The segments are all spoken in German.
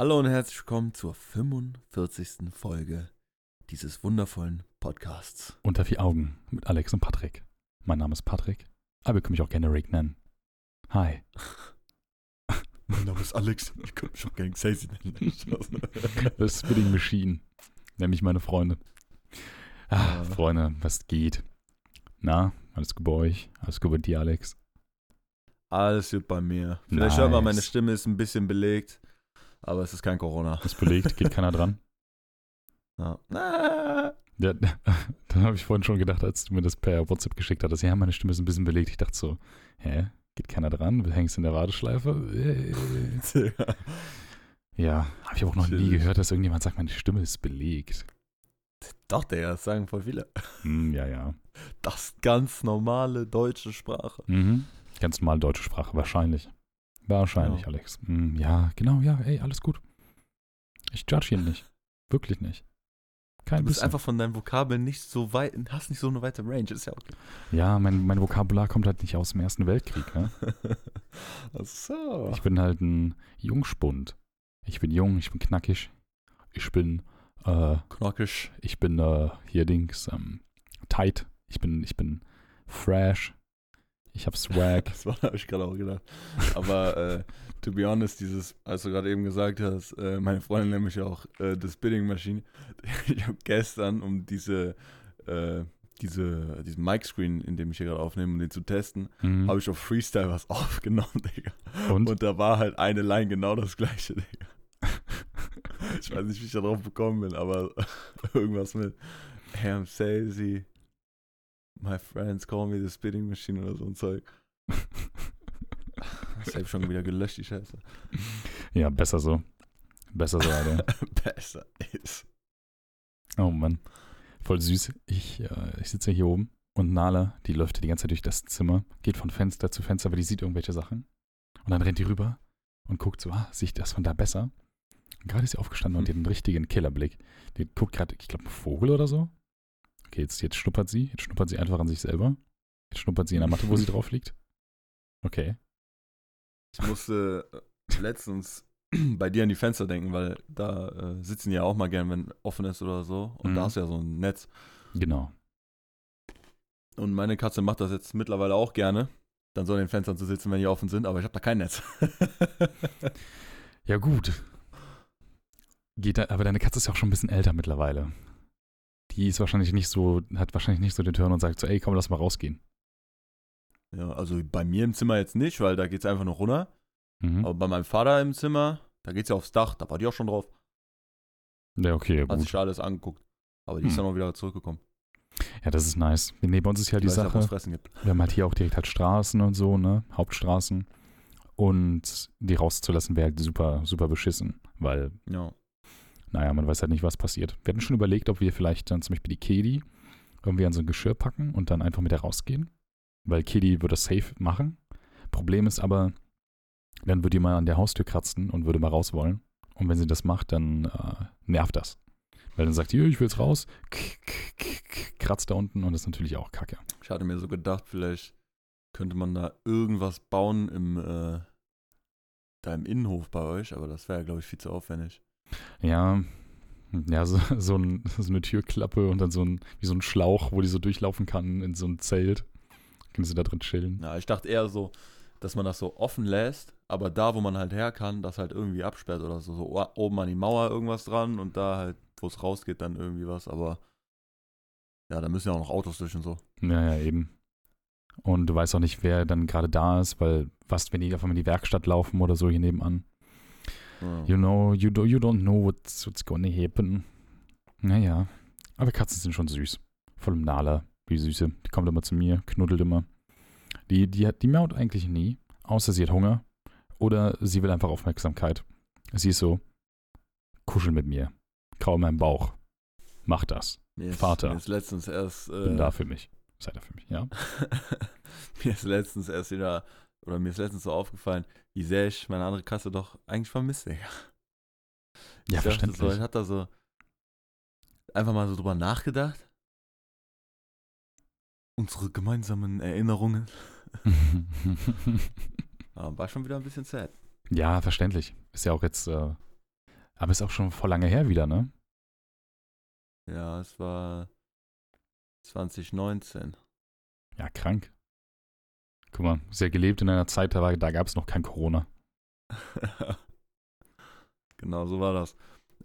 Hallo und herzlich willkommen zur 45. Folge dieses wundervollen Podcasts. Unter vier Augen mit Alex und Patrick. Mein Name ist Patrick, aber ihr könnt mich auch gerne Rick nennen. Hi. Mein Name ist Alex, ich könnte mich auch gerne Xazy nennen. Das Spitting Machine. Nämlich meine Freunde. Ah, Ja. Freunde, was geht? Na, alles gut bei euch? Alles gut bei dir, Alex? Alles gut bei mir. Vielleicht hört man, Nice. meine Stimme ist ein bisschen belegt, aber es ist kein Corona. Ist belegt, geht keiner dran? Ja. Ah. Ja, dann habe ich vorhin schon gedacht, als du mir das per WhatsApp geschickt hattest, ja, meine Stimme ist ein bisschen belegt. Ich dachte so, hä? Geht keiner dran? Du hängst in der Warteschleife? Äh. Ja, habe ich auch noch nie Chillig. gehört, dass irgendjemand sagt, meine Stimme ist belegt. Doch, Digga, das sagen voll viele. Hm, ja, ja. Das ist ganz normale deutsche Sprache. Mhm. Ganz normal deutsche Sprache, wahrscheinlich. Wahrscheinlich, Ja. Alex. Hm, ja, genau, ja, ey, alles gut. Ich judge ihn nicht. Wirklich nicht. Kein Du bist bisschen. einfach von deinen Vokabeln nicht so weit, hast nicht so eine weite Range, ist ja okay. ja, mein, mein Vokabular kommt halt nicht aus dem Ersten Weltkrieg, ne? Ach so. Ich bin halt ein Jungspund. Ich bin jung, ich bin knackig. Ich bin, äh, Knockisch. ich bin, äh, hier Dings, ähm, tight. Ich bin, ich bin fresh. Ich hab Swag. Das habe ich gerade auch gedacht. Aber äh, to be honest, dieses, als du gerade eben gesagt hast, äh, meine Freundin nennt mich auch äh, das Bidding Machine. Ich habe gestern, um diese, äh, diese, diesen Mic-Screen, in dem ich hier gerade aufnehme, um den zu testen, Mhm. habe ich auf Freestyle was aufgenommen, Digga. Und? Und da war halt eine Line genau das gleiche, Digga. Ich weiß nicht, wie ich da drauf gekommen bin, aber irgendwas mit I'm Sazy. My friends call me the spitting machine oder so ein Zeug. Das habe ich schon wieder gelöscht, die Scheiße. ja, besser so. Besser so, Alter. Besser ist. Oh Mann. Voll süß. Ich, äh, ich sitze hier oben und Nala, die läuft ja die ganze Zeit durch das Zimmer, geht von Fenster zu Fenster, aber die sieht irgendwelche Sachen. Und dann rennt die rüber und guckt so, ah, sehe ich das von da besser? Und gerade ist sie aufgestanden und hat einen richtigen Killerblick. Die guckt gerade, ich glaube, einen Vogel oder so. Okay, jetzt, jetzt schnuppert sie. Jetzt schnuppert sie einfach an sich selber. Jetzt schnuppert sie in der Matte, wo sie drauf liegt. Okay. Ich musste äh, letztens bei dir an die Fenster denken, weil da äh, sitzen die ja auch mal gern, wenn offen ist oder so. Und Mhm. da ist ja so ein Netz. Genau. Und meine Katze macht das jetzt mittlerweile auch gerne. Dann so an den Fenstern zu sitzen, wenn die offen sind, aber ich habe da kein Netz. Ja, gut. Geht da, aber deine Katze ist ja auch schon ein bisschen älter mittlerweile. Die ist wahrscheinlich nicht so, hat wahrscheinlich nicht so den Turn und sagt so, ey, komm, lass mal rausgehen. ja, also bei mir im Zimmer jetzt nicht, weil da geht's einfach noch runter. Mhm. Aber bei meinem Vater im Zimmer, da geht's ja aufs Dach, da war die auch schon drauf. Ja, okay, ja, Hat sich gut. alles angeguckt. Aber die ist Hm. dann auch wieder zurückgekommen. Ja, das ist nice. Nee, bei uns ist ja die es ja was Sache, fressen gibt. wir haben halt hier auch direkt halt Straßen und so, ne, Hauptstraßen. Und die rauszulassen wäre halt super, super beschissen, weil, Ja. Naja, man weiß halt nicht, was passiert. Wir hatten schon überlegt, ob wir vielleicht dann zum Beispiel die Kedi irgendwie an so ein Geschirr packen und dann einfach mit der rausgehen. Weil Kedi würde das safe machen. Problem ist aber, dann würde die mal an der Haustür kratzen und würde mal raus wollen. Und wenn sie das macht, dann äh, nervt das. Weil dann sagt die, "Ja, ich will jetzt raus, kratzt da unten und das ist natürlich auch kacke. Ich hatte mir so gedacht, vielleicht könnte man da irgendwas bauen im, äh, da im Innenhof bei euch, aber das wäre, glaube ich, viel zu aufwendig. Ja, ja, so, so, ein, so eine Türklappe und dann so ein, wie so ein Schlauch, wo die so durchlaufen kann in so ein Zelt. Können sie da drin chillen. Ja, ich dachte eher so, dass man das so offen lässt, aber da, wo man halt her kann, das halt irgendwie absperrt oder so. So oben an die Mauer irgendwas dran und da halt, wo es rausgeht, dann irgendwie was, aber ja, da müssen ja auch noch Autos durch und so. Ja, ja, eben. Und du weißt auch nicht, wer dann gerade da ist, weil was, wenn die auf einmal in die Werkstatt laufen oder so hier nebenan. You know, you, do, you don't know what's, what's gonna happen. Naja. Aber Katzen sind schon süß. Voll im Nala, wie Süße. Die kommt immer zu mir, knuddelt immer. Die, die, hat- die miaut eigentlich nie, außer sie hat Hunger. Oder sie will einfach Aufmerksamkeit. Sie ist so, kuschel mit mir. Krau in meinem Bauch. Mach das. Mir ist, Vater. Mir ist letztens erst. Äh, Bin da für mich. Sei da für mich, ja? mir ist letztens erst wieder, oder mir ist letztens so aufgefallen, wie sehr ich meine andere Katze doch eigentlich vermisse, Digga. Ich Ja, verständlich. So, ich hatte da so einfach mal so drüber nachgedacht. Unsere gemeinsamen Erinnerungen. War schon wieder ein bisschen sad. ja, verständlich. Ist ja auch jetzt, äh, Aber ist auch schon voll lange her wieder, ne? Ja, es war 2019. Ja, krank. Guck mal, ja gelebt in einer Zeit, da, gab es noch kein Corona. genau, so war das.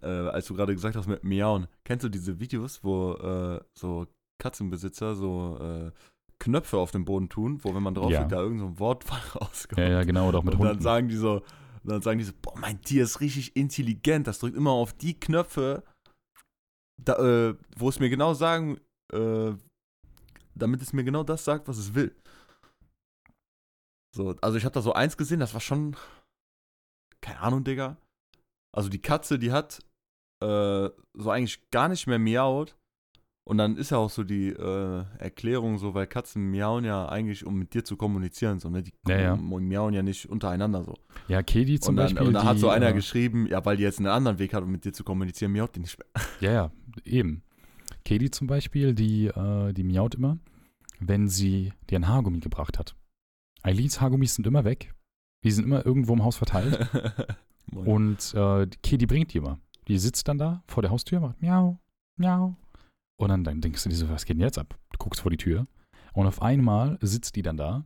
Äh, als du gerade gesagt hast mit Miauen, kennst du diese Videos, wo äh, so Katzenbesitzer so äh, Knöpfe auf den Boden tun, wo wenn man drauf Ja. liegt, da irgend so ein Wort rauskommt. Ja, ja, genau, oder auch mit und dann Hunden. sagen die so, dann sagen die so, boah, mein Tier ist richtig intelligent, das drückt immer auf die Knöpfe, da, äh, wo es mir genau sagen, äh, damit es mir genau das sagt, was es will. So, also ich habe da so eins gesehen, das war schon, keine Ahnung, Digga. Also die Katze, die hat äh, so eigentlich gar nicht mehr miaut. Und dann ist ja auch so die äh, Erklärung so, weil Katzen miauen ja eigentlich, um mit dir zu kommunizieren, so, ne? Die Ja, ja. miauen ja nicht untereinander so. Ja, Katie zum und dann, Beispiel. und dann hat so einer äh, geschrieben, ja, weil die jetzt einen anderen Weg hat, um mit dir zu kommunizieren, miaut die nicht mehr. Ja, ja, eben. Katie zum Beispiel, die, äh, die miaut immer, wenn sie dir ein Haargummi gebracht hat. Eileens Haargummis sind immer weg. Die sind immer irgendwo im Haus verteilt. Und äh, die Katie bringt die immer. Die sitzt dann da vor der Haustür, macht miau, miau. Und dann, dann denkst du dir so, was geht denn jetzt ab? Du guckst vor die Tür. Und auf einmal sitzt die dann da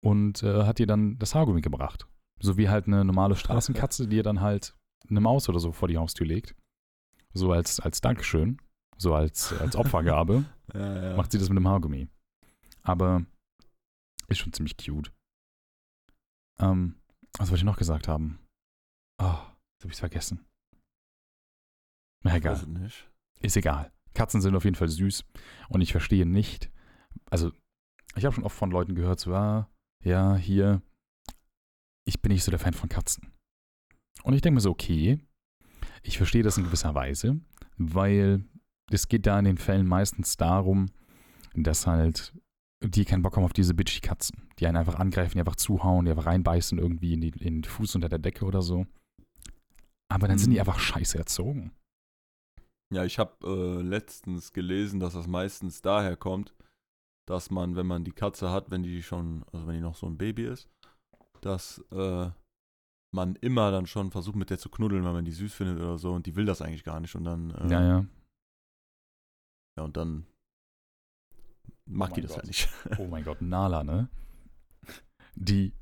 und äh, hat dir dann das Haargummi gebracht. So wie halt eine normale Straßenkatze, die ihr dann halt eine Maus oder so vor die Haustür legt. So als, als Dankeschön. So als, als Opfergabe ja, ja. macht sie das mit dem Haargummi. Aber ist schon ziemlich cute. Ähm, was wollte ich noch gesagt haben? Ah, jetzt habe ich vergessen. Na egal, es ist egal. Katzen sind auf jeden Fall süß und ich verstehe nicht. Also, ich habe schon oft von Leuten gehört, so, ah, ja, hier, ich bin nicht so der Fan von Katzen. Und ich denke mir so, okay, ich verstehe das in gewisser Weise, weil es geht da in den Fällen meistens darum, dass halt die keinen Bock haben auf diese bitchy Katzen, die einen einfach angreifen, die einfach zuhauen, die einfach reinbeißen irgendwie in, die, in den Fuß unter der Decke oder so. Aber dann sind die Mhm. einfach scheiße erzogen. Ja, ich habe äh, letztens gelesen, dass das meistens daher kommt, dass man, wenn man die Katze hat, wenn die schon, also wenn die noch so ein Baby ist, dass äh, man immer dann schon versucht, mit der zu knuddeln, weil man die süß findet oder so und die will das eigentlich gar nicht und dann, äh, Ja, ja. ja, und dann mag Oh die das Gott. ja nicht. Oh mein Gott, Nala, ne? Die,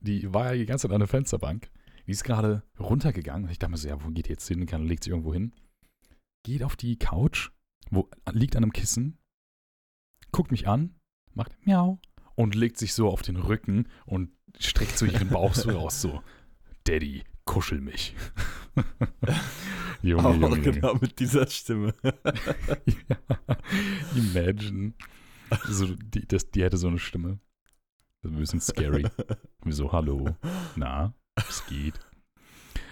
die war ja die ganze Zeit an der Fensterbank. Die ist gerade runtergegangen. Ich dachte mir so, ja, wo geht die jetzt hin? Kann, legt sie irgendwo hin. Geht auf die Couch, wo, liegt an einem Kissen, guckt mich an, macht miau und legt sich so auf den Rücken und streckt so ihren Bauch so raus, so, Daddy, kuschel mich. Junge, Auch Junge, Junge. genau mit dieser Stimme. ja, imagine. So, die, das, die hätte so eine Stimme. Das ist ein bisschen scary. So, hallo, na, es geht.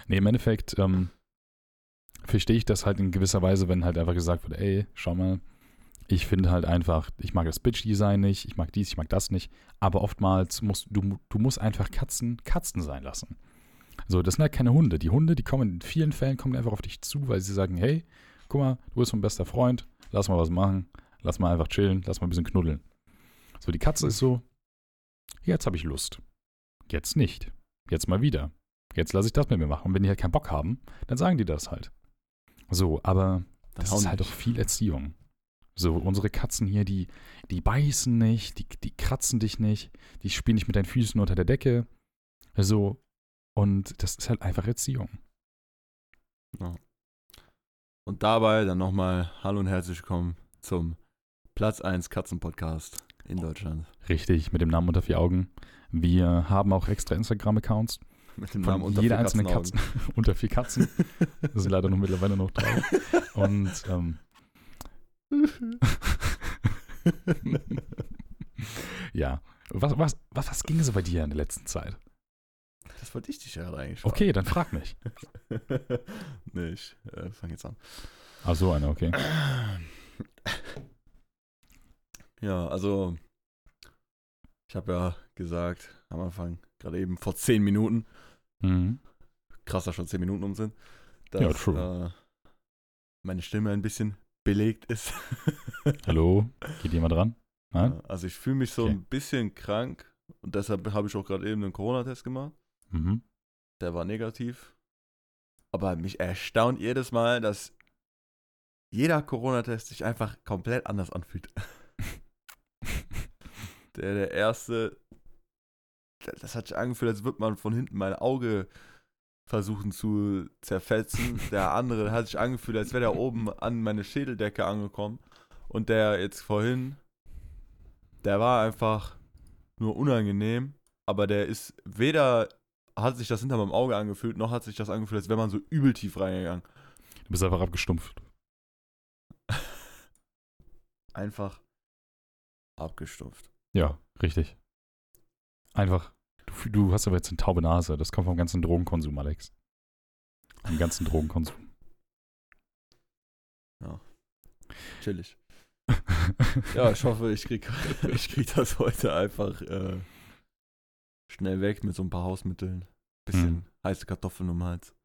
Nee, im Endeffekt ähm, verstehe ich das halt in gewisser Weise, wenn halt einfach gesagt wird, ey, schau mal, ich finde halt einfach, ich mag das Bitch-Design nicht, ich mag dies, ich mag das nicht, aber oftmals musst du, du musst einfach Katzen Katzen sein lassen. So, das sind halt keine Hunde. Die Hunde, die kommen in vielen Fällen kommen einfach auf dich zu, weil sie sagen, hey, guck mal, du bist mein bester Freund, lass mal was machen, lass mal einfach chillen, lass mal ein bisschen knuddeln. So, die Katze ist so, jetzt habe ich Lust. Jetzt nicht. Jetzt mal wieder. Jetzt lasse ich das mit mir machen. Und wenn die halt keinen Bock haben, dann sagen die das halt. So, aber das hauen ist halt auch viel Erziehung. So, unsere Katzen hier, die, die beißen nicht, die, die kratzen dich nicht, die spielen nicht mit deinen Füßen unter der Decke. So, und das ist halt einfach Erziehung. Und dabei dann nochmal Hallo und herzlich willkommen zum Platz 1 Katzen-Podcast in Deutschland. Richtig, mit dem Namen unter vier Augen. Wir haben auch extra Instagram-Accounts Mit dem Namen unter jeder vier einzelnen. Katzen unter vier Katzen. Das sind leider noch mittlerweile noch drei. Und ähm, ja, was, was, was, was ging so bei dir in der letzten Zeit? Das wollte ich dich ja gerade eigentlich fragen. Okay, dann frag mich. nee, ich äh, fange jetzt an. Ach so, eine, okay. Ja, also ich habe ja gesagt am Anfang, gerade eben vor 10 Minuten, Mhm. krass, dass schon 10 Minuten um sind, dass Ja, true. Äh, meine Stimme ein bisschen belegt ist. Hallo, geht jemand dran? Nein? Also ich fühle mich so Okay. ein bisschen krank und deshalb habe ich auch gerade eben einen Corona-Test gemacht. Mhm. Der war negativ. Aber mich erstaunt jedes Mal, dass jeder Corona-Test sich einfach komplett anders anfühlt. der, der erste, das hat sich angefühlt, als würde man von hinten mein Auge versuchen zu zerfetzen. Der andere hat sich angefühlt, als wäre der oben an meine Schädeldecke angekommen. Und der jetzt vorhin, der war einfach nur unangenehm, aber der ist weder hat sich das hinter meinem Auge angefühlt, noch hat sich das angefühlt, als wäre man so übel tief reingegangen. Du bist einfach abgestumpft. Einfach abgestumpft. Ja, richtig. Einfach. Du, du hast aber jetzt eine taube Nase. Das kommt vom ganzen Drogenkonsum, Alex. Vom ganzen Drogenkonsum. Ja. Chillig. ja, ich hoffe, ich krieg, ich krieg das heute einfach äh, schnell weg mit so ein paar Hausmitteln. Bisschen Hm. heiße Kartoffeln um den Hals.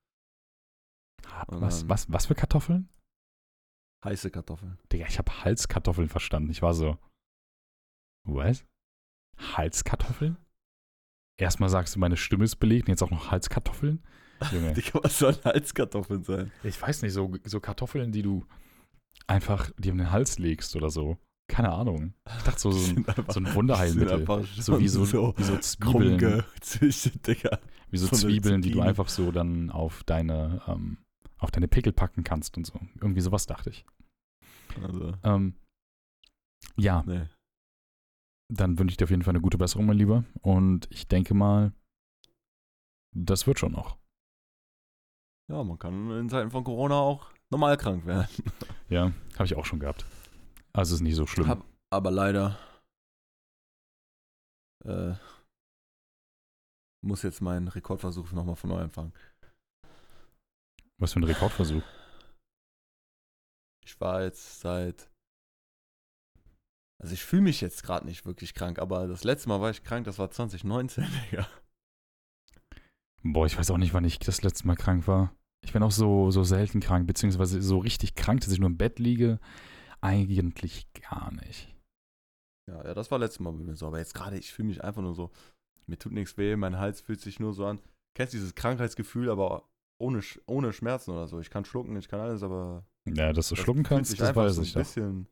Und Was, was, was für Kartoffeln? Heiße Kartoffeln. Digga, ich habe Halskartoffeln verstanden. Ich war so. Was? Halskartoffeln? Erstmal sagst du, meine Stimme ist belegt und jetzt auch noch Halskartoffeln? Junge. Digga, was sollen Halskartoffeln sein? Ich weiß nicht, so, so Kartoffeln, die du einfach dir um den Hals legst oder so. Keine Ahnung. Ich dachte so, so ein, einfach- so ein Wunderheilmittel. So wie so, so wie so Zwiebeln. Digga. Wie so Zwiebeln, die du einfach so dann auf deine, ähm, auf deine Pickel packen kannst und so. Irgendwie sowas dachte ich. Also, Ähm, ja, nee. dann wünsche ich dir auf jeden Fall eine gute Besserung, mein Lieber. Und ich denke mal, das wird schon noch. Ja, man kann in Zeiten von Corona auch normal krank werden. Ja, habe ich auch schon gehabt. Also ist nicht so schlimm. Hab aber leider äh, muss jetzt meinen Rekordversuch nochmal von neu anfangen. Was für ein Rekordversuch. Ich war jetzt seit. Also ich fühle mich jetzt gerade nicht wirklich krank, aber das letzte Mal war ich krank, das war 2019, Digga. Boah, ich weiß auch nicht, wann ich das letzte Mal krank war. Ich bin auch so, so selten krank, beziehungsweise so richtig krank, dass ich nur im Bett liege. Eigentlich gar nicht. Ja, ja, das war letztes Mal bei mir so. Aber jetzt gerade, ich fühle mich einfach nur so, mir tut nichts weh, mein Hals fühlt sich nur so an. Kennst du dieses Krankheitsgefühl, aber ohne, ohne Schmerzen oder so. Ich kann schlucken, ich kann alles, aber. Ja, dass du das schlucken kannst, das weiß so ich ein bisschen.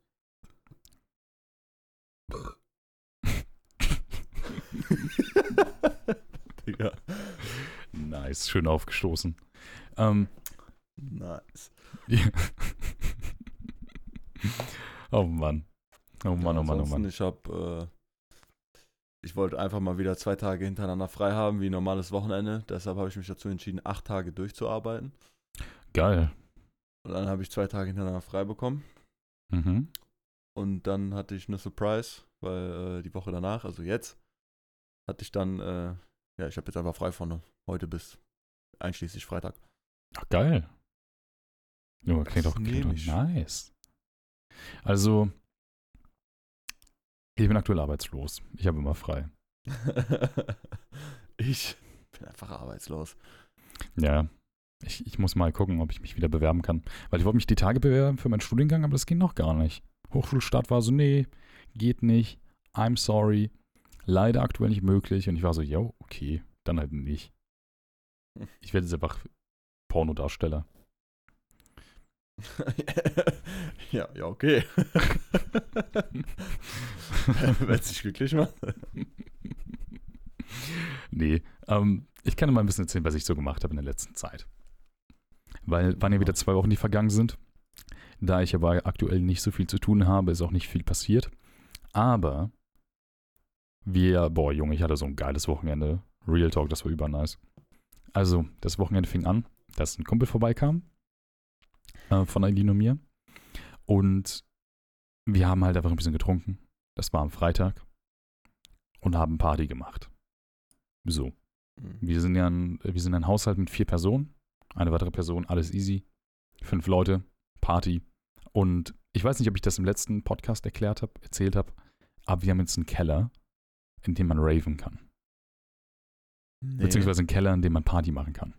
Digga. Nice, schön aufgestoßen. Ähm, Nice. ja. oh Mann. Oh Mann, oh Mann, oh Mann. Ich habe, äh, ich wollte einfach mal wieder zwei Tage hintereinander frei haben, wie ein normales Wochenende. Deshalb habe ich mich dazu entschieden, acht Tage durchzuarbeiten. Geil. Und dann habe ich zwei Tage hintereinander frei bekommen. Mhm. Und dann hatte ich eine Surprise, weil äh, die Woche danach, also jetzt, hatte ich dann, äh, ja, ich habe jetzt einfach frei von heute bis einschließlich Freitag. Ach, geil. Junge, klingt doch, klingt doch nice. Also, ich bin aktuell arbeitslos. Ich habe immer frei. ich bin einfach arbeitslos. Ja. Ich, ich muss mal gucken, ob ich mich wieder bewerben kann. Weil ich wollte mich die Tage bewerben für meinen Studiengang, aber das ging noch gar nicht. Hochschulstart war so, nee, geht nicht. I'm sorry. Leider aktuell nicht möglich. Und ich war so, yo, okay, dann halt nicht. Ich werde jetzt einfach Pornodarsteller. ja, ja, okay. Wenn es dich glücklich macht. nee, ähm, ich kann dir mal ein bisschen erzählen, was ich so gemacht habe in der letzten Zeit. Weil waren ja wieder zwei Wochen, die vergangen sind. Da ich aber aktuell nicht so viel zu tun habe, ist auch nicht viel passiert. Aber wir, boah, Junge, ich hatte so ein geiles Wochenende. Real Talk, das war übernice. Also, das Wochenende fing an, dass ein Kumpel vorbeikam äh, von Eileen und mir. Und wir haben halt einfach ein bisschen getrunken. Das war am Freitag. Und haben Party gemacht. So. Wir sind ja ein, wir sind ein Haushalt mit vier Personen. Eine weitere Person, alles easy. Fünf Leute, Party. Und ich weiß nicht, ob ich das im letzten Podcast erklärt habe, erzählt habe, aber wir haben jetzt einen Keller, in dem man raven kann. Nee. Beziehungsweise einen Keller, in dem man Party machen kann.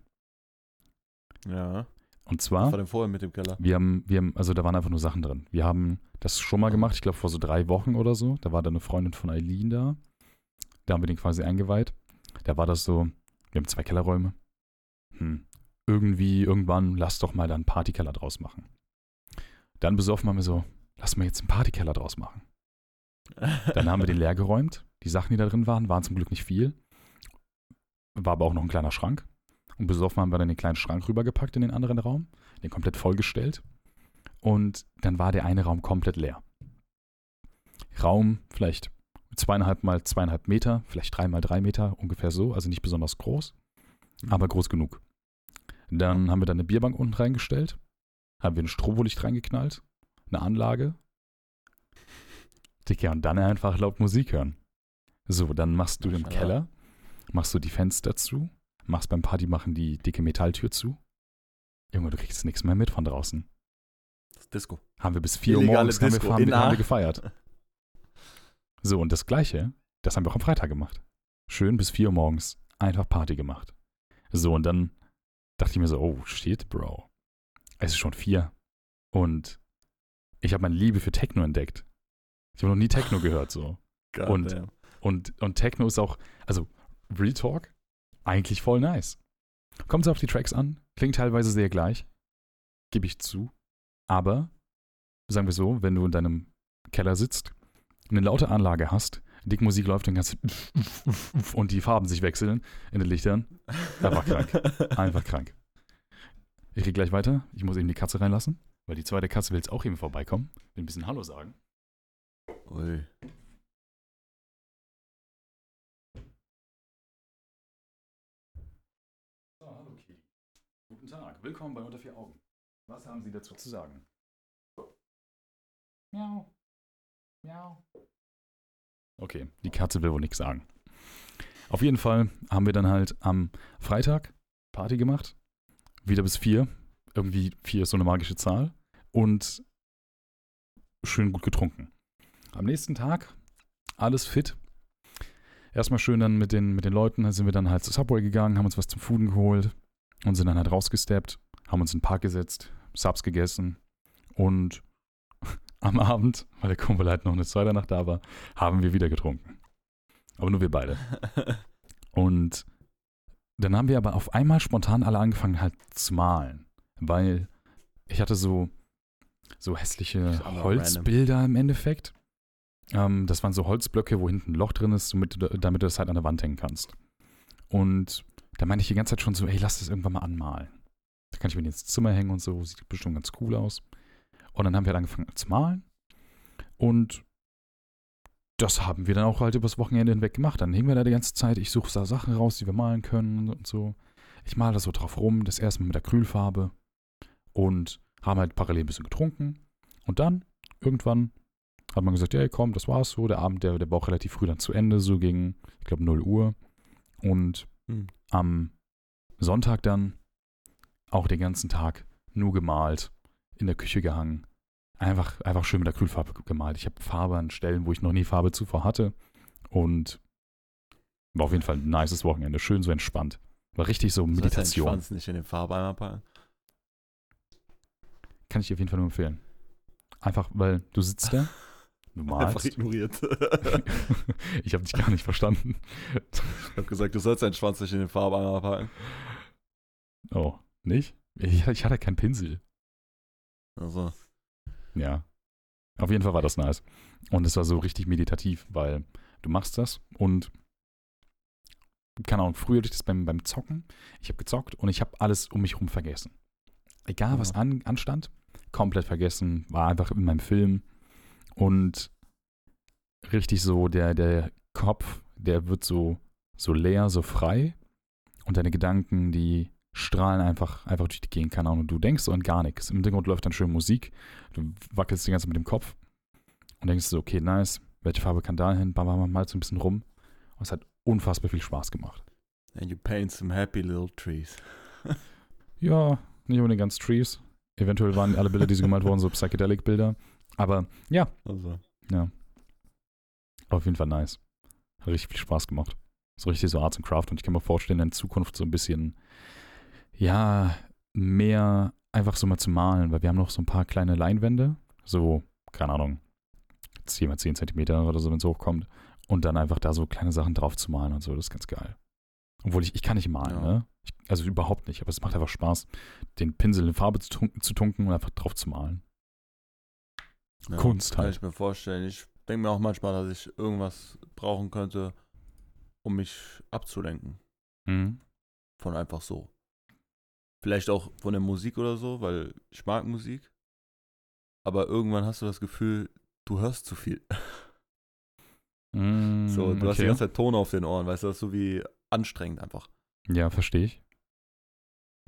Ja. Und Was zwar, war denn vorher mit dem Keller? wir haben, wir haben, also da waren einfach nur Sachen drin. Wir haben das schon mal gemacht, ich glaube vor so drei Wochen oder so. Da war da eine Freundin von Eileen da. Da haben wir den quasi eingeweiht. Da war das so, wir haben zwei Kellerräume. Hm. irgendwie irgendwann, lass doch mal da einen Partykeller draus machen. Dann besoffen haben wir so, lass mal jetzt einen Partykeller draus machen. Dann haben wir den leer geräumt. Die Sachen, die da drin waren, waren zum Glück nicht viel. War aber auch noch ein kleiner Schrank. Und besoffen haben wir dann den kleinen Schrank rübergepackt in den anderen Raum, den komplett vollgestellt. Und dann war der eine Raum komplett leer. Raum vielleicht zweieinhalb mal zweieinhalb Meter, vielleicht drei mal drei Meter, ungefähr so, also nicht besonders groß, Mhm. aber groß genug. Dann haben wir da eine Bierbank unten reingestellt, haben wir ein Strobolicht reingeknallt, eine Anlage. Dicker, und dann einfach laut Musik hören. So, dann machst du im. Keller, machst du die Fenster zu, machst beim Party machen die dicke Metalltür zu. Junge, du kriegst nichts mehr mit von draußen. Das Disco. Haben wir bis 4 Uhr morgens haben wir, haben, wir, haben wir gefeiert. So, und das Gleiche, das haben wir auch am Freitag gemacht. Schön bis 4 Uhr morgens einfach Party gemacht. So, und dann dachte ich mir so, oh shit, Bro. Es ist schon 4. Und ich habe meine Liebe für Techno entdeckt. Ich habe noch nie Techno gehört, so. Und-. Und, und Techno ist auch, also Real Talk, eigentlich voll nice. Kommt es auf die Tracks an, klingt teilweise sehr gleich, gebe ich zu. Aber, sagen wir so, wenn du in deinem Keller sitzt, eine laute Anlage hast, dick Musik läuft und kannst und die Farben sich wechseln in den Lichtern, Einfach krank. einfach krank. Ich gehe gleich weiter. Ich muss eben die Katze reinlassen, weil die zweite Katze will jetzt auch eben vorbeikommen. Will ein bisschen Hallo sagen. Ui. Willkommen bei Unter vier Augen. Was haben Sie dazu zu sagen? Miau. Miau. Okay, die Katze will wohl nichts sagen. Auf jeden Fall haben wir dann halt am Freitag Party gemacht. Wieder bis vier. Irgendwie vier ist so eine magische Zahl. Und schön gut getrunken. Am nächsten Tag alles fit. Erstmal schön dann mit den, mit den Leuten, sind wir dann halt zu Subway gegangen, haben uns was zum Fooden geholt und sind dann halt rausgesteppt, haben uns in den Park gesetzt, Subs gegessen und am Abend, weil der Kumpel halt noch eine zweite Nacht da war, haben wir wieder getrunken. Aber nur wir beide. Und dann haben wir aber auf einmal spontan alle angefangen halt zu malen, weil ich hatte so, so hässliche Holzbilder im Endeffekt. Ähm, das waren so Holzblöcke, wo hinten ein Loch drin ist, damit du, damit du das halt an der Wand hängen kannst. Und da meinte ich die ganze Zeit schon so, ey, lass das irgendwann mal anmalen. Da kann ich mir ins Zimmer hängen und so, sieht bestimmt ganz cool aus. Und dann haben wir halt angefangen zu malen. Und das haben wir dann auch halt übers Wochenende hinweg gemacht. Dann hingen wir da die ganze Zeit. Ich suche da Sachen raus, die wir malen können und so. Ich male da so drauf rum, das erste Mal mit Acrylfarbe. Und haben halt parallel ein bisschen getrunken. Und dann, irgendwann, hat man gesagt, ja, komm, das war's so. Der Abend, der, der war auch relativ früh dann zu Ende, so gegen, ich glaube, 0 Uhr. Und Hm. Am Sonntag dann auch den ganzen Tag nur gemalt, in der Küche gehangen. Einfach, einfach schön mit Acrylfarbe gemalt. Ich habe Farbe an Stellen, wo ich noch nie Farbe zuvor hatte. Und war auf jeden Fall ein nices Wochenende. Schön so entspannt. War richtig so Meditation. Schwanz nicht in den Farbeimer packen. Kann ich dir auf jeden Fall nur empfehlen. Einfach, weil du sitzt da, du Einfach malst. ignoriert. ich habe dich gar nicht verstanden. ich habe gesagt, du sollst deinen Schwanz nicht in den Farbeimer packen. Oh, nicht? Ich, ich hatte keinen Pinsel. Also, Ja. Auf jeden Fall war das nice. Und es war so richtig meditativ, weil du machst das und keine Ahnung, früher hatte ich das beim, beim Zocken. Ich habe gezockt und ich habe alles um mich herum vergessen. Egal, was an, anstand, komplett vergessen, war einfach in meinem Film und richtig so, der, der Kopf, der wird so, so leer, so frei und deine Gedanken, die strahlen einfach, einfach durch die Gegend, keine Ahnung. Du denkst so an gar nichts. Im Hintergrund läuft dann schön Musik, du wackelst die ganze Zeit mit dem Kopf und denkst so, okay, nice, welche Farbe kann da hin? Bam, bam, mal so ein bisschen rum. Und es hat unfassbar viel Spaß gemacht. and you paint some happy little trees. Ja, nicht unbedingt ganz Trees. Eventuell waren alle Bilder, die sie gemalt wurden, so Psychedelic-Bilder. Aber ja, Also, auf jeden Fall nice. Hat richtig viel Spaß gemacht. So richtig so Arts and Craft. Und ich kann mir vorstellen, in Zukunft so ein bisschen, ja, mehr einfach so mal zu malen, weil wir haben noch so ein paar kleine Leinwände. So, keine Ahnung, 10 mal 10 Zentimeter oder so, wenn es hochkommt. Und dann einfach da so kleine Sachen drauf zu malen und so, das ist ganz geil. Obwohl ich, ich kann nicht malen, Ja. ne? Ich, also überhaupt nicht, aber es macht einfach Spaß, den Pinsel in Farbe zu tunken, zu tunken und einfach drauf zu malen. Ja, Kunst Kann halt. ich mir vorstellen. Ich denke mir auch manchmal, dass ich irgendwas brauchen könnte, um mich abzulenken. Mhm. Von einfach so. Vielleicht auch von der Musik oder so, weil ich mag Musik. Aber irgendwann hast du das Gefühl, du hörst zu viel. Mm, So, du hast die okay. ganze Zeit Ton auf den Ohren, weißt du, das ist so wie anstrengend einfach. Ja, verstehe ich.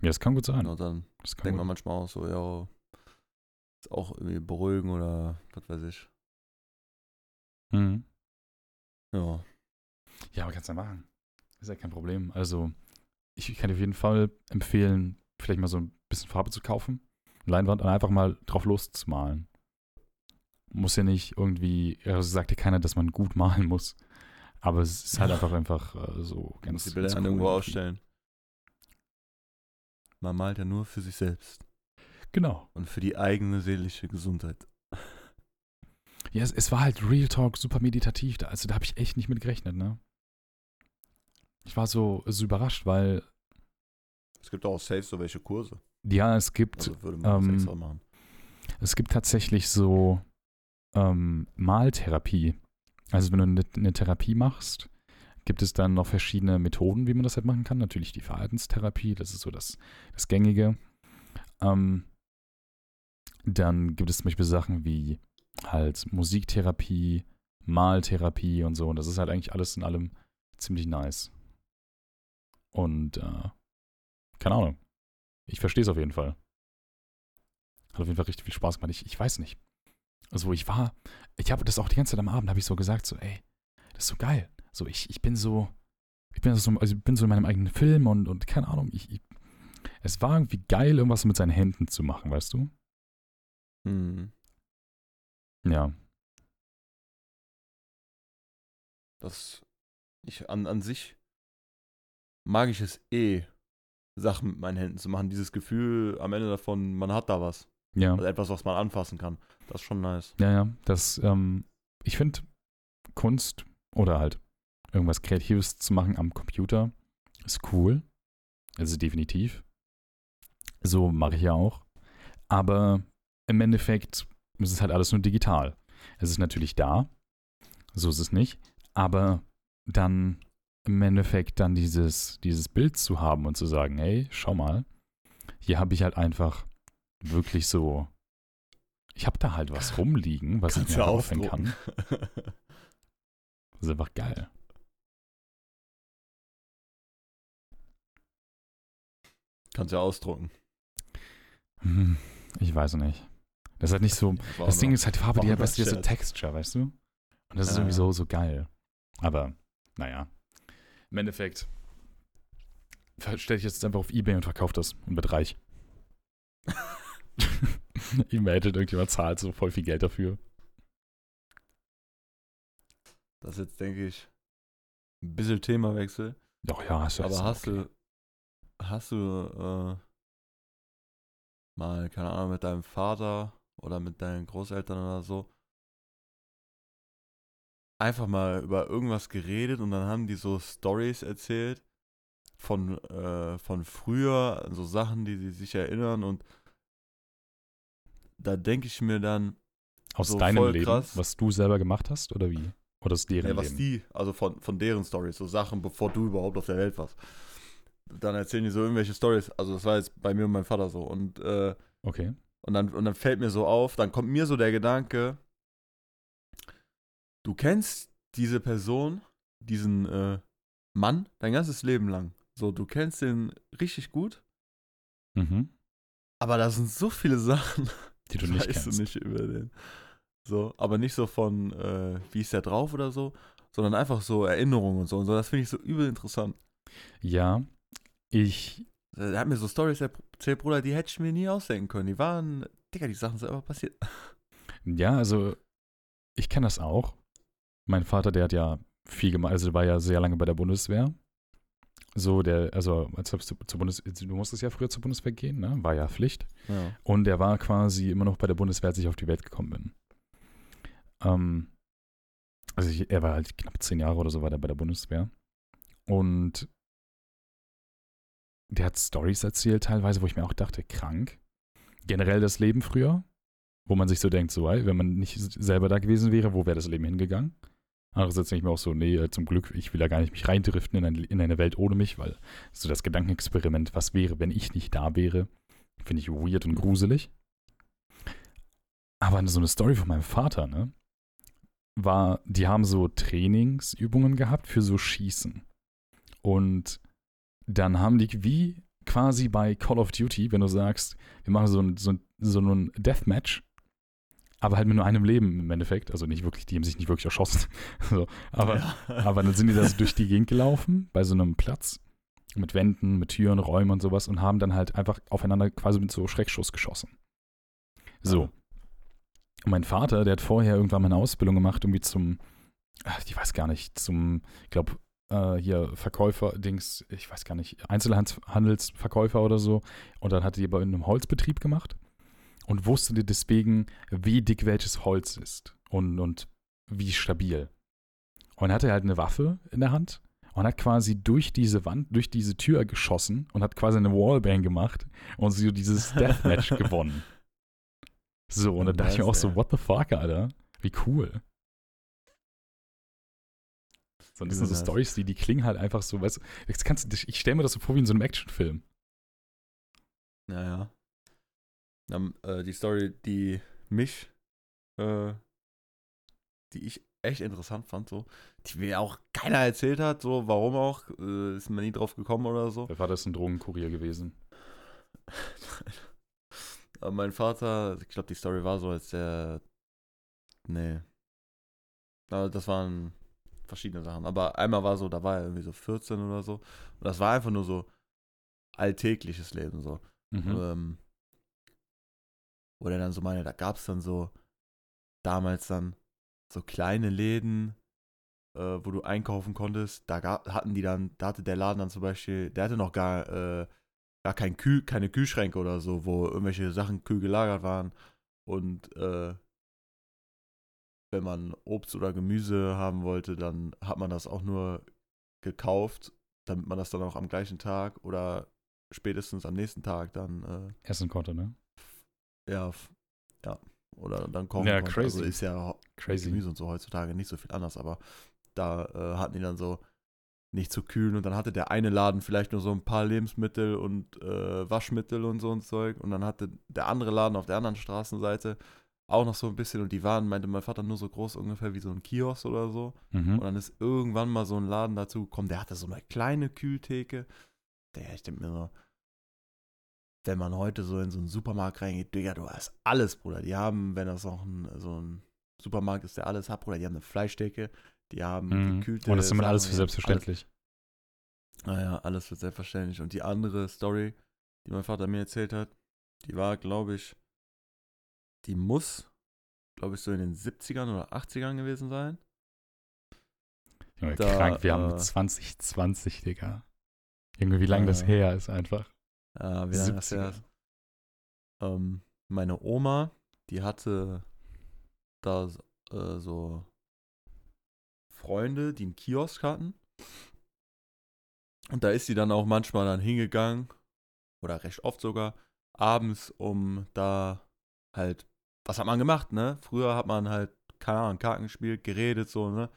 Ja, das kann gut sein. Und dann Das kann denkt gut. man manchmal auch so, ja, ist auch irgendwie beruhigen oder was weiß ich. Mhm. Ja. Ja, aber kannst du ja machen. Ist ja kein Problem. Also, ich kann dir auf jeden Fall empfehlen, vielleicht mal so ein bisschen Farbe zu kaufen, Leinwand und einfach mal drauf loszumalen. Muss ja nicht irgendwie, also sagt ja keiner, dass man gut malen muss. Aber es ist halt einfach einfach äh, so ganz. die Bilder cool irgendwo ausstellen. Man malt ja nur für sich selbst Genau. und für die eigene seelische Gesundheit. Ja, es, es war halt Real Talk super meditativ. Da, also da habe ich echt nicht mit gerechnet, ne? Ich war so, so überrascht, weil Es gibt auch safe so welche Kurse. ja, es gibt Also würde man ähm, extra machen. Es gibt tatsächlich so ähm, Maltherapie. Also wenn du eine, eine Therapie machst, gibt es dann noch verschiedene Methoden, wie man das halt machen kann. Natürlich die Verhaltenstherapie, das ist so das, das Gängige. Ähm, dann gibt es zum Beispiel Sachen wie halt Musiktherapie, Maltherapie und so. Und das ist halt eigentlich alles in allem ziemlich nice. Und äh, keine Ahnung. Ich verstehe es auf jeden Fall. Hat auf jeden Fall richtig viel Spaß gemacht. Ich, ich weiß nicht. Also wo ich war, ich habe das auch die ganze Zeit am Abend, habe ich so gesagt, so, ey, das ist so geil. So, ich, ich bin so, ich bin so, also ich bin so in meinem eigenen Film und, und keine Ahnung, ich, ich, es war irgendwie geil, irgendwas mit seinen Händen zu machen, weißt du? Mhm. Ja. Das, ich, an, an sich mag ich es eh, Sachen mit meinen Händen zu machen. Dieses Gefühl am Ende davon, man hat da was. Ja. Also etwas, was man anfassen kann. Das ist schon nice. Ja, ja. Das, ähm, ich finde Kunst oder halt irgendwas Kreatives zu machen am Computer ist cool. Also definitiv. So mache ich ja auch. Aber im Endeffekt ist es halt alles nur digital. Es ist natürlich da. So ist es nicht. Aber dann im Endeffekt dann dieses, dieses Bild zu haben und zu sagen, hey, schau mal, hier habe ich halt einfach wirklich so, ich habe da halt was rumliegen, was ich Kannst mir du aufhängen kann. Das ist einfach geil. Kannst ja ausdrucken. Hm, Ich weiß nicht. Das ist halt nicht so, War das Ding ist halt die Farbe, die hat weißt du, so. Texture, weißt du? Und das ist Ja, irgendwie ja. so, so geil. Aber, naja. Im Endeffekt stelle ich jetzt einfach auf Ebay und verkaufe das und wird reich. Imagine, irgendjemand zahlt so voll viel Geld dafür. Das ist jetzt, denke ich, ein bisschen Themawechsel. Doch, ja, ist ja Aber hast okay. du, hast du äh, mal, keine Ahnung, mit deinem Vater oder mit deinen Großeltern oder so einfach mal über irgendwas geredet und dann haben die so Stories erzählt von, äh, von früher, so Sachen, die sie sich erinnern und da denke ich mir dann, Aus so deinem Leben, krass. was du selber gemacht hast oder wie? Oder aus deren ja, was Leben? die, also von, von deren Stories, so Sachen, bevor du überhaupt auf der Welt warst. Dann erzählen die so irgendwelche Stories. Also das war jetzt bei mir und meinem Vater so. Und, äh, Okay. und, dann, und dann fällt mir so auf, dann kommt mir so der Gedanke, du kennst diese Person, diesen äh, Mann, dein ganzes Leben lang. So, du kennst den richtig gut, Mhm. aber da sind so viele Sachen, Die du nicht weißt kennst. du nicht über den. So, aber nicht so von, äh, wie ist der drauf oder so, sondern einfach so Erinnerungen und so. Und so, das finde ich so übel interessant. Ja, ich, Er hat mir so Stories erzählt, Bruder, die hätte ich mir nie ausdenken können. Die waren, Digga, die Sachen sind einfach passiert. ja, also ich kenne das auch. Mein Vater, der hat ja viel gemacht, also der war ja sehr lange bei der Bundeswehr. So, der, also als ob du zur Bundes, du musstest ja früher zur Bundeswehr gehen, ne? War ja Pflicht. Ja. Und er war quasi immer noch bei der Bundeswehr, als ich auf die Welt gekommen bin. Ähm, also ich, er war halt knapp zehn Jahre oder so war der bei der Bundeswehr. Und der hat Stories erzählt teilweise, wo ich mir auch dachte, krank. Generell das Leben früher, wo man sich so denkt, so, ey, wenn man nicht selber da gewesen wäre, wo wäre das Leben hingegangen? Andererseits denke ich mir auch so, nee, zum Glück, ich will da gar nicht mich reindriften in, ein, in eine Welt ohne mich, weil so das Gedankenexperiment, was wäre, wenn ich nicht da wäre, finde ich weird und gruselig. Aber so eine Story von meinem Vater, ne, war, die haben so Trainingsübungen gehabt für so Schießen. Und dann haben die wie quasi bei Call of Duty, wenn du sagst, wir machen so ein, so ein, so ein Deathmatch, aber halt mit nur einem Leben im Endeffekt. Also nicht wirklich, die haben sich nicht wirklich erschossen. so, aber, ja. aber dann sind die da so durch die Gegend gelaufen, bei so einem Platz mit Wänden, mit Türen, Räumen und sowas und haben dann halt einfach aufeinander quasi mit so Schreckschuss geschossen. So. Und mein Vater, der hat vorher irgendwann mal eine Ausbildung gemacht, irgendwie zum, ich weiß gar nicht, zum, ich glaube, äh, hier Verkäufer, Dings, ich weiß gar nicht, Einzelhandelsverkäufer oder so. Und dann hat die bei einem Holzbetrieb gemacht und wusste deswegen, wie dick welches Holz ist und, und wie stabil. Und dann hatte er halt eine Waffe in der Hand und hat quasi durch diese Wand, durch diese Tür geschossen und hat quasi eine Wallbang gemacht und so dieses Deathmatch gewonnen. So, und dann dachte ich mir auch so, what the fuck, Alter? Wie cool. So, das sind so Stories, die, die klingen halt einfach so, weißt du, kannst, ich stelle mir das so vor wie in so einem Actionfilm. Naja. Äh, die Story, die mich, äh, die ich echt interessant fand, so, die mir auch keiner erzählt hat, so, warum auch, äh, ist mir nie drauf gekommen oder so. Wer war das ein Drogenkurier gewesen? Aber mein Vater, ich glaube, die Story war so, als der, nee. Aber das waren verschiedene Sachen. Aber einmal war so, da war er irgendwie so 14 oder so. Und das war einfach nur so alltägliches Leben, so. Mhm. Ähm, wo der dann so meine, da gab es dann so damals dann so kleine Läden, äh, wo du einkaufen konntest. Da gab, hatten die dann, da hatte der Laden dann zum Beispiel, der hatte noch gar, äh, gar kein Kühl, keine Kühlschränke oder so, wo irgendwelche Sachen kühl gelagert waren. Und äh, wenn man Obst oder Gemüse haben wollte, dann hat man das auch nur gekauft, damit man das dann auch am gleichen Tag oder spätestens am nächsten Tag dann äh, essen konnte, ne? Ja, ja. Oder dann kochen ja. Also crazy. Also ist ja crazy. Gemüse und so heutzutage nicht so viel anders, aber da äh, hatten die dann so nicht zu kühlen und dann hatte der eine Laden vielleicht nur so ein paar Lebensmittel und äh, Waschmittel und so ein Zeug und dann hatte der andere Laden auf der anderen Straßenseite auch noch so ein bisschen und die waren, meinte mein Vater, nur so groß ungefähr wie so ein Kiosk oder so. Mhm. Und dann ist irgendwann mal so ein Laden dazu gekommen, der hatte so eine kleine Kühltheke. Der, ich denke mir so, wenn man heute so in so einen Supermarkt reingeht, Digga, du hast alles, Bruder. Die haben, wenn das auch ein, so ein Supermarkt ist, der alles hat, Bruder, die haben eine Fleischtheke, die haben mhm. gekühlte. Und das ist immer alles für selbstverständlich. Naja, alles, alles für selbstverständlich. Und die andere Story, die mein Vater mir erzählt hat, die war, glaube ich, die muss, glaube ich, so in den 70ern oder 80ern gewesen sein. Junge, da, krank, wir äh, haben 2020, Digga. Junge, wie lange äh, das her ist einfach. Ja, lange das her ist. Ähm, meine Oma, die hatte da äh, so Freunde, die einen Kiosk hatten. Und da ist sie dann auch manchmal dann hingegangen, oder recht oft sogar, abends, um da halt was hat man gemacht, ne? Früher hat man halt, keine Ahnung, Karten gespielt, geredet, so, ne?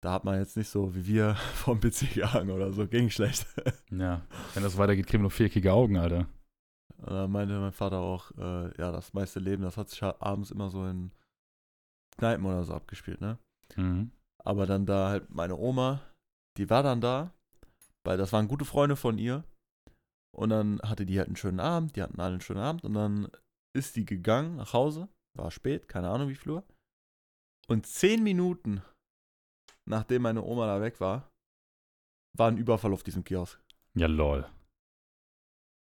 Da hat man jetzt nicht so wie wir vom PC gehangen oder so, ging schlecht. Ja, wenn das weitergeht, kriegen wir noch viereckige Augen, Alter. Da meinte mein Vater auch, äh, ja, das meiste Leben, das hat sich halt abends immer so in Kneipen oder so abgespielt, ne? Mhm. Aber dann da halt meine Oma, die war dann da, weil das waren gute Freunde von ihr. Und dann hatte die halt einen schönen Abend, die hatten alle einen schönen Abend und dann ist die gegangen nach Hause, war spät, keine Ahnung wie viel Uhr. Und zehn Minuten, nachdem meine Oma da weg war, war ein Überfall auf diesem Kiosk. Ja, lol.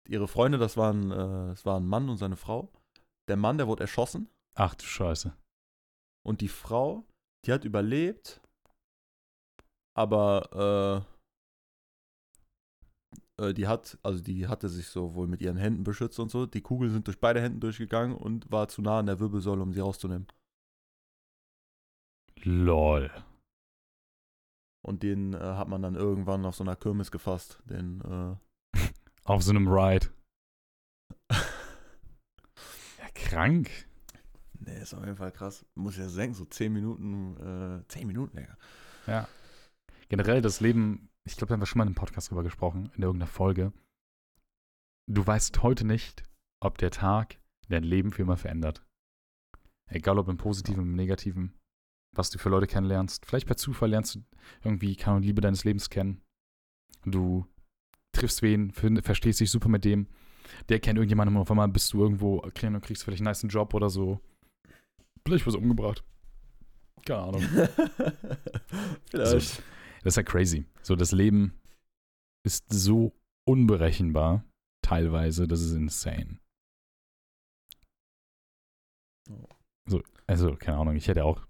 Ihre Freunde, das waren, äh, das waren ein Mann und seine Frau. Der Mann, der wurde erschossen. Ach du Scheiße. Und die Frau, die hat überlebt, aber äh, äh, die hat, also die hatte sich so wohl mit ihren Händen beschützt und so. Die Kugeln sind durch beide Hände durchgegangen und war zu nah an der Wirbelsäule, um sie rauszunehmen. Lol. Und den äh, hat man dann irgendwann auf so einer Kirmes gefasst, den, äh, Auf so einem Ride. Ja, krank. Nee, ist auf jeden Fall krass. Muss ja denken, so 10 Minuten, äh, 10 Minuten, Digga. Ja. Generell das Leben, ich glaube, da haben wir schon mal in einem Podcast drüber gesprochen, in irgendeiner Folge. Du weißt heute nicht, ob der Tag dein Leben für immer verändert. Egal ob im Positiven, im Negativen, was du für Leute kennenlernst. Vielleicht per Zufall lernst du irgendwie keine Liebe deines Lebens kennen. Du triffst wen, find- verstehst dich super mit dem. Der kennt irgendjemanden und auf einmal bist du irgendwo, kriegst und kriegst vielleicht einen nice Job oder so. Vielleicht was umgebracht. Keine Ahnung. Vielleicht. Das ist ja crazy. So, das Leben ist so unberechenbar, teilweise, das ist insane. Oh. So, also, keine Ahnung, ich hätte auch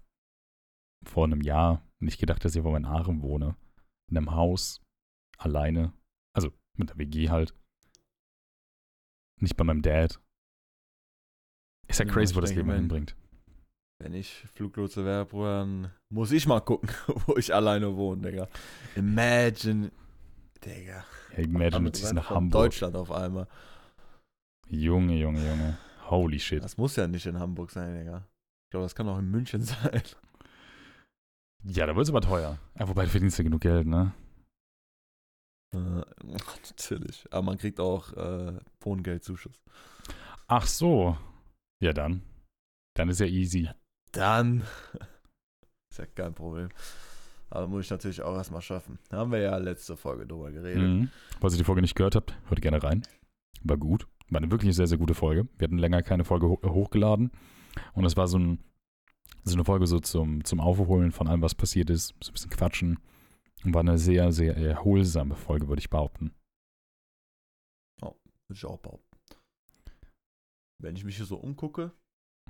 vor einem Jahr nicht gedacht, dass ich vor meinen Aachen wohne. In einem Haus, alleine. Also mit der WG halt. Nicht bei meinem Dad. Ist ja Ja, crazy, wo das Leben hinbringt. Wenn ich Fluglotse wäre, Bruder, dann muss ich mal gucken, wo ich alleine wohne, Digga. Imagine, Digga. Ja, imagine, du ziehst nach Hamburg. Deutschland auf einmal. Junge, Junge, Junge. Holy shit. Das muss ja nicht in Hamburg sein, Digga. Ich glaube, das kann auch in München sein. Ja, da wird es aber teuer. Ja, wobei du verdienst ja genug Geld, ne? Äh, natürlich. Aber man kriegt auch äh, Wohngeldzuschuss. Ach so. Ja, dann. Dann ist ja easy. Dann ist ja kein Problem. Aber muss ich natürlich auch erstmal schaffen. Da haben wir ja letzte Folge drüber geredet. Mhm. Falls ihr die Folge nicht gehört habt, hört gerne rein. War gut. War eine wirklich sehr, sehr gute Folge. Wir hatten länger keine Folge ho hochgeladen. Und es war so, ein, so eine Folge so zum, zum Aufholen von allem, was passiert ist. So ein bisschen quatschen. War eine sehr, sehr erholsame Folge, würde ich behaupten. Würde ich auch behaupten. Wenn ich mich hier so umgucke,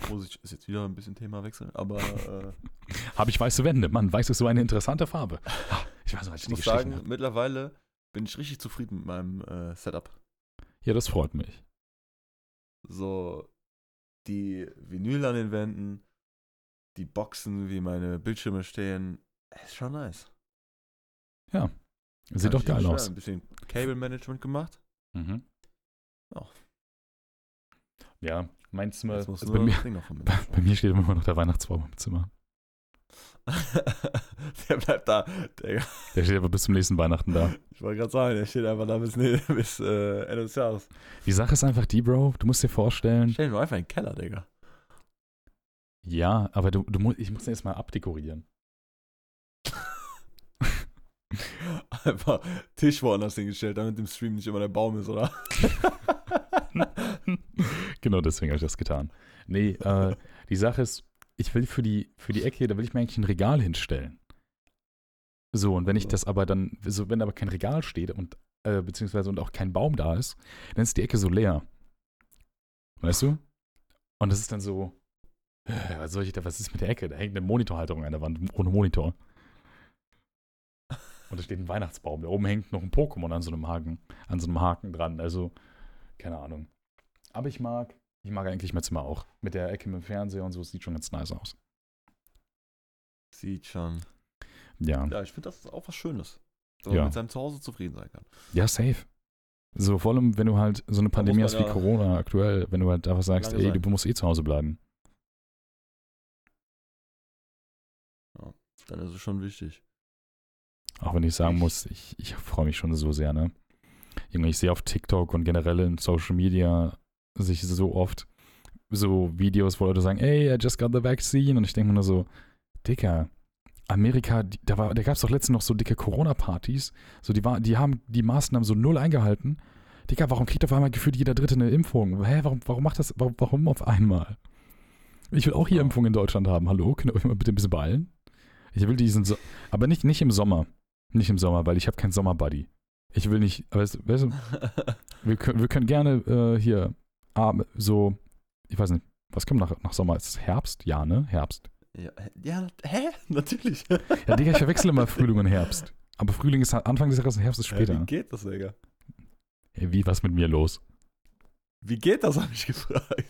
muss ich, ist jetzt wieder ein bisschen Thema wechseln, aber äh, Habe ich weiße Wände. Mann, weiß ist so eine interessante Farbe. Ich weiß noch, ich ich muss sagen, habe. mittlerweile bin ich richtig zufrieden mit meinem äh, Setup. Ja, das freut mich. So die Vinyl an den Wänden, die Boxen, wie meine Bildschirme stehen, ist schon nice. Sieht Kann doch geil aus. Ein bisschen Cable Management gemacht. Mhm. Ja. Ja, mein Zimmer. Also bei, mir, bei, bei mir steht immer noch der Weihnachtsbaum im Zimmer. der bleibt da. Der, Der steht aber bis zum nächsten Weihnachten da. ich wollte gerade sagen, der steht einfach da bis, nee, bis äh, Ende des Jahres. Die Sache ist einfach die, Bro, du musst dir vorstellen, Stell nur einfach in den Keller, Digga. Ja, aber du, du musst, ich muss den erstmal abdekorieren. Einfach Tisch woanders hingestellt, damit im Stream nicht immer der Baum ist, oder? genau deswegen habe ich das getan. Nee, äh, die Sache ist, ich will für die, für die Ecke, da will ich mir eigentlich ein Regal hinstellen. So, und wenn ich das aber dann, so, wenn aber kein Regal steht und, äh, beziehungsweise und auch kein Baum da ist, dann ist die Ecke so leer. Weißt du? Und das ist dann so, was soll ich da, was ist mit der Ecke? Da hängt eine Monitorhalterung an der Wand, ohne Monitor. Und da steht ein Weihnachtsbaum. Da oben hängt noch ein Pokémon an so einem Haken, an so einem Haken dran. Also, keine Ahnung. Aber ich mag, ich mag eigentlich mein Zimmer auch. Mit der Ecke mit dem Fernseher und so, sieht schon ganz nice aus. Sieht schon. Ja. Ja, ich finde, das ist auch was Schönes. Dass man Ja. mit seinem Zuhause zufrieden sein kann. Ja, safe. So, vor allem, wenn du halt so eine Pandemie hast man wie ja Corona aktuell, wenn du halt einfach sagst, ey, sein. du musst eh zu Hause bleiben. Dann ist es schon wichtig. Auch wenn ich sagen muss, ich, ich freue mich schon so sehr, ne? Junge, ich sehe auf TikTok und generell in Social Media sich so oft so Videos, wo Leute sagen, ey, I just got the vaccine. Und ich denke mir nur so, Dicker, Amerika, die, da, war- da gab es doch letztens noch so dicke Corona-Partys. So, die, war, die haben die Maßnahmen so null eingehalten. Dicker, warum kriegt auf einmal gefühlt jeder Dritte eine Impfung? Hä, warum, warum macht das, warum, warum auf einmal? Ich will auch hier Ja. Impfung in Deutschland haben. Hallo, könnt ihr euch mal bitte ein bisschen beeilen? Ich will diesen, so aber nicht, nicht im Sommer. Nicht im Sommer, weil ich habe keinen Sommerbuddy. Ich will nicht, weißt, weißt du, wir können, wir können gerne äh, hier Abend, so, ich weiß nicht, was kommt nach, nach Sommer? Ist es Herbst? Ja, ne? Herbst. ja, ja, hä? Natürlich. Ja, Digga, ich verwechsel immer Frühling und Herbst. Aber Frühling ist Anfang des Jahres und Herbst ist später. wie geht das, Digga? Ey, wie, was mit mir los? Wie geht das, habe ich gefragt.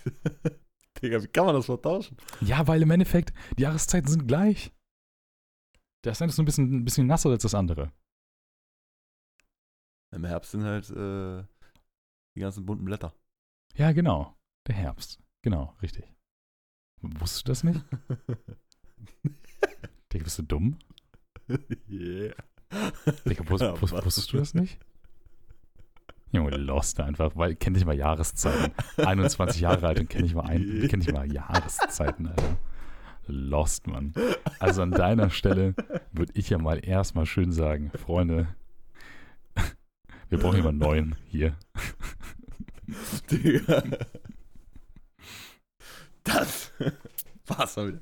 Digga, wie kann man das vertauschen? Ja, weil im Endeffekt, die Jahreszeiten sind gleich. Das eine ist nur ein bisschen, ein bisschen nasser als das andere. Im Herbst sind halt äh, Die ganzen bunten Blätter. Ja, genau. Der Herbst. Genau, richtig. Wusstest du das nicht? Digga, bist du dumm? yeah. Digga, wus wus wusstest du das nicht? Junge, lost einfach, weil kenn nicht mal Jahreszeiten. 21 Jahre alt und kenn nicht mal ein, kenn nicht mal Jahreszeiten, Alter. Lost, Mann. Also an deiner Stelle würde ich ja mal erstmal schön sagen, Freunde, wir brauchen jemanden neuen hier. Digga. Das war's mal wieder.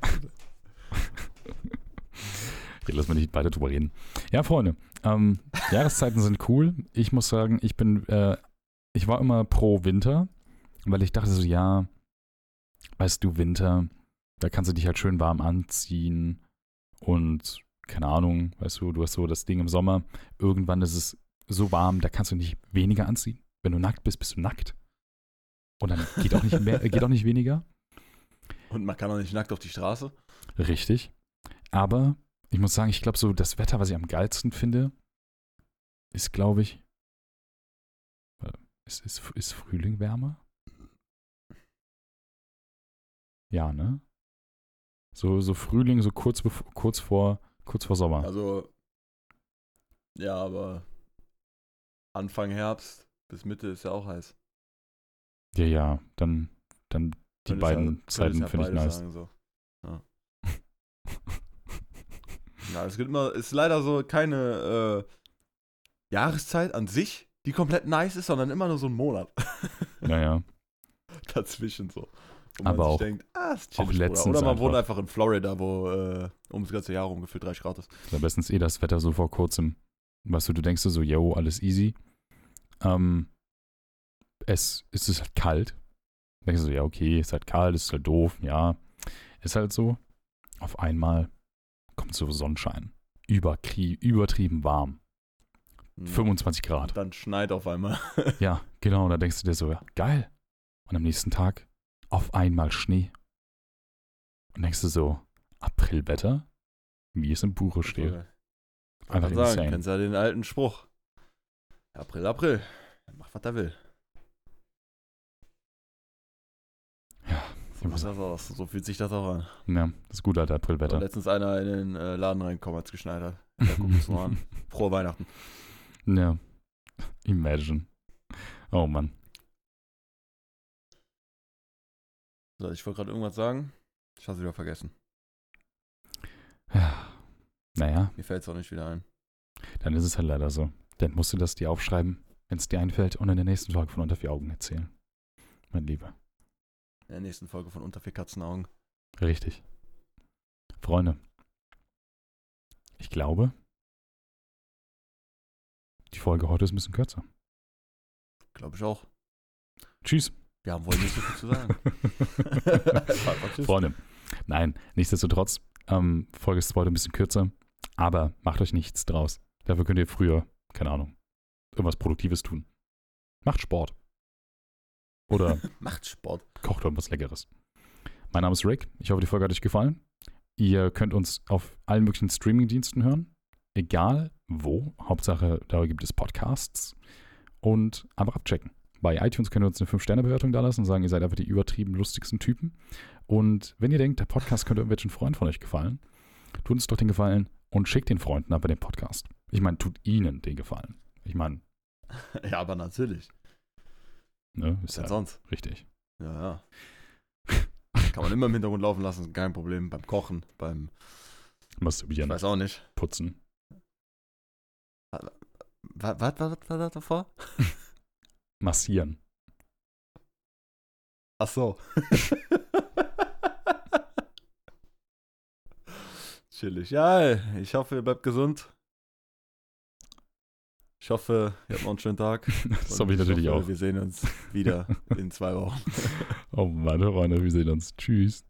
Okay, lass mal nicht weiter drüber reden. Ja, Freunde, ähm, Jahreszeiten sind cool. Ich muss sagen, ich bin, äh, ich war immer pro Winter, weil ich dachte so, ja, weißt du, Winter, da kannst du dich halt schön warm anziehen und keine Ahnung, weißt du, du hast so das Ding im Sommer, irgendwann ist es so warm, da kannst du nicht weniger anziehen. Wenn du nackt bist, bist du nackt. Und dann geht auch nicht mehr, geht auch nicht weniger. Und man kann auch nicht nackt auf die Straße. Richtig. Aber ich muss sagen, ich glaube, so das Wetter, was ich am geilsten finde, ist, glaube ich, ist, ist, ist Frühling wärmer? Ja, ne? So, so Frühling, so kurz, kurz, vor, kurz vor Sommer. Also, ja, aber Anfang Herbst bis Mitte ist ja auch heiß. Ja, ja, dann, dann die Könntest beiden ja- könntest Zeiten ja finde ich nice. Sagen, so. ja. ja, es gibt immer, ist leider so keine äh, Jahreszeit an sich, die komplett nice ist, sondern immer nur so ein Monat Naja, dazwischen so. Aber man sich auch- denkt, ah, ist auch letztens Oder man wohnt einfach. einfach in Florida, wo äh, ums ganze Jahr rum gefühlt 30 Grad ist. da bestens eh das Wetter so vor kurzem. Weißt du, du denkst dir so, yo, alles easy. Ähm, es, es ist halt kalt. Denkst du so, ja, okay, ist halt kalt, ist halt doof, ja. Ist halt so. Auf einmal kommt so Sonnenschein. Überkrie übertrieben warm. Hm. 25 Grad. Und dann schneit auf einmal. Ja, genau. Und da denkst du dir so, ja, geil. Und am nächsten Tag auf einmal Schnee. Und denkst du so, Aprilwetter? Wie es im Buche steht. Einfach Kann sagen, kennst ja den alten Spruch. April, April. Mach, was er will. Ja, So, das aus. so fühlt sich das auch an. ja, das ist gut, alter Da Aprilwetter. letztens einer in den äh, Laden reingekommen, als es geschneit hat. Ja, guck mal an. Frohe Weihnachten. Ja. Imagine. Oh Mann. So, ich wollte gerade irgendwas sagen. Ich habe es wieder vergessen. Ja. Naja, Mir fällt es auch nicht wieder ein. dann ist es halt leider so. Dann musst du das dir aufschreiben, wenn es dir einfällt und in der nächsten Folge von Unter vier Augen erzählen. Mein Lieber. In der nächsten Folge von Unter vier Katzenaugen. Richtig. Freunde. Ich glaube, die Folge heute ist ein bisschen kürzer. Glaube ich auch. Tschüss. Wir haben wohl nicht so viel zu sagen. Freunde. Nein, nichtsdestotrotz, ähm, Folge ist heute ein bisschen kürzer, aber macht euch nichts draus. Dafür könnt ihr früher, keine Ahnung, irgendwas Produktives tun. Macht Sport. Oder Macht Sport. kocht irgendwas Leckeres. Mein Name ist Rick. Ich hoffe, die Folge hat euch gefallen. Ihr könnt uns auf allen möglichen Streaming-Diensten hören. Egal wo. Hauptsache, da gibt es Podcasts. Und einfach abchecken. Bei iTunes könnt ihr uns eine 5-Sterne-Bewertung da lassen und sagen, ihr seid einfach die übertrieben lustigsten Typen. Und wenn ihr denkt, der Podcast könnte irgendwelchen Freunden von euch gefallen, tut uns doch den Gefallen und schickt den Freunden aber den Podcast. Ich meine, tut ihnen den Gefallen. Ich meine, Ja, aber natürlich. ne, ist ja sonst? richtig. Ja, ja. Kann man immer im Hintergrund laufen lassen, kein Problem. Beim Kochen, beim. Ich Masturbieren, weiß auch nicht. putzen. Was, was, was, was war das davor? Massieren. Ach so. Chillig. Ja, ich hoffe, ihr bleibt gesund. Ich hoffe, ihr habt noch einen schönen Tag. Das hoffe ich natürlich hoffe, auch. Wir sehen uns wieder in zwei Wochen. Oh Mann, Freunde, wir sehen uns. Tschüss.